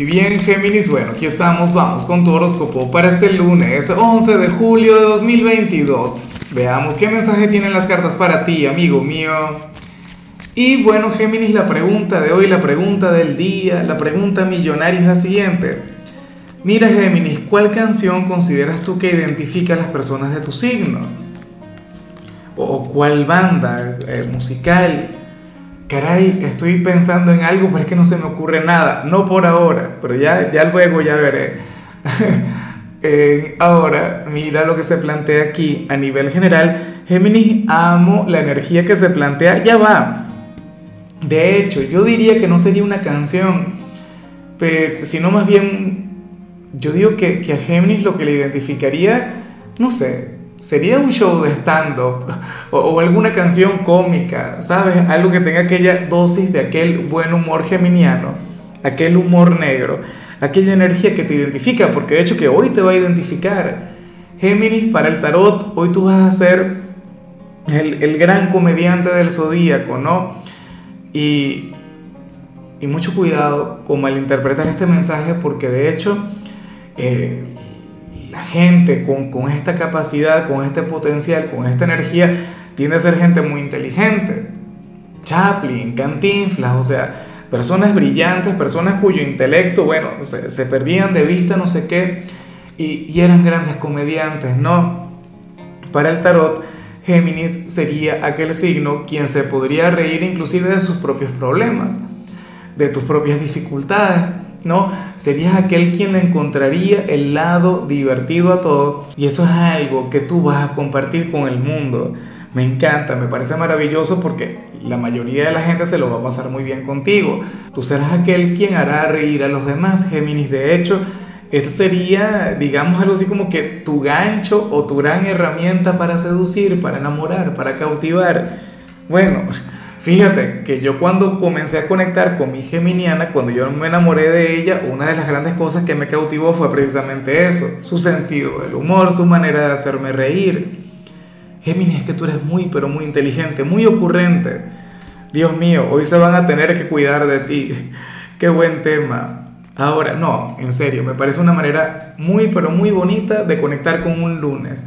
Y bien, Géminis, bueno, aquí estamos, vamos con tu horóscopo para este lunes 11 de julio de 2022. Veamos qué mensaje tienen las cartas para ti, amigo mío. Y bueno, Géminis, la pregunta de hoy, la pregunta del día, la pregunta millonaria es la siguiente. Mira, Géminis, ¿cuál canción consideras tú que identifica a las personas de tu signo? ¿O cuál banda eh, musical? Caray, estoy pensando en algo, pero es que no se me ocurre nada. No por ahora, pero ya, ya luego ya veré. ahora, mira lo que se plantea aquí a nivel general. Géminis, amo la energía que se plantea, ya va. De hecho, yo diría que no sería una canción, sino más bien, yo digo que, que a Géminis lo que le identificaría, no sé, sería un show de stand-up o, alguna canción cómica, ¿sabes? Algo que tenga aquella dosis de aquel buen humor geminiano, aquel humor negro, aquella energía que te identifica, porque de hecho que hoy te va a identificar. Géminis, para el tarot, hoy tú vas a ser el, gran comediante del zodíaco, ¿no? Y, y mucho cuidado con malinterpretar este mensaje, porque de hecho... Eh, la gente con, con, esta capacidad, con este potencial, con esta energía, tiende a ser gente muy inteligente. Chaplin, Cantinflas, o sea, personas brillantes, personas cuyo intelecto, bueno, se, perdían de vista, no sé qué, y, y eran grandes comediantes, ¿no? Para el tarot, Géminis sería aquel signo quien se podría reír inclusive de sus propios problemas, de tus propias dificultades ¿no? Serías aquel quien encontraría el lado divertido a todo y eso es algo que tú vas a compartir con el mundo. Me encanta, me parece maravilloso porque la mayoría de la gente se lo va a pasar muy bien contigo. Tú serás aquel quien hará reír a los demás, Géminis. De hecho, esto sería, digamos, algo así como que tu gancho o tu gran herramienta para seducir, para enamorar, para cautivar. Bueno, Fíjate que yo cuando comencé a conectar con mi geminiana, cuando yo me enamoré de ella, una de las grandes cosas que me cautivó fue precisamente eso, su sentido del humor, su manera de hacerme reír. Géminis, es que tú eres muy, pero muy inteligente, muy ocurrente. Dios mío, hoy se van a tener que cuidar de ti. Qué buen tema. Ahora, no, en serio, me parece una manera muy, pero muy bonita de conectar con un lunes.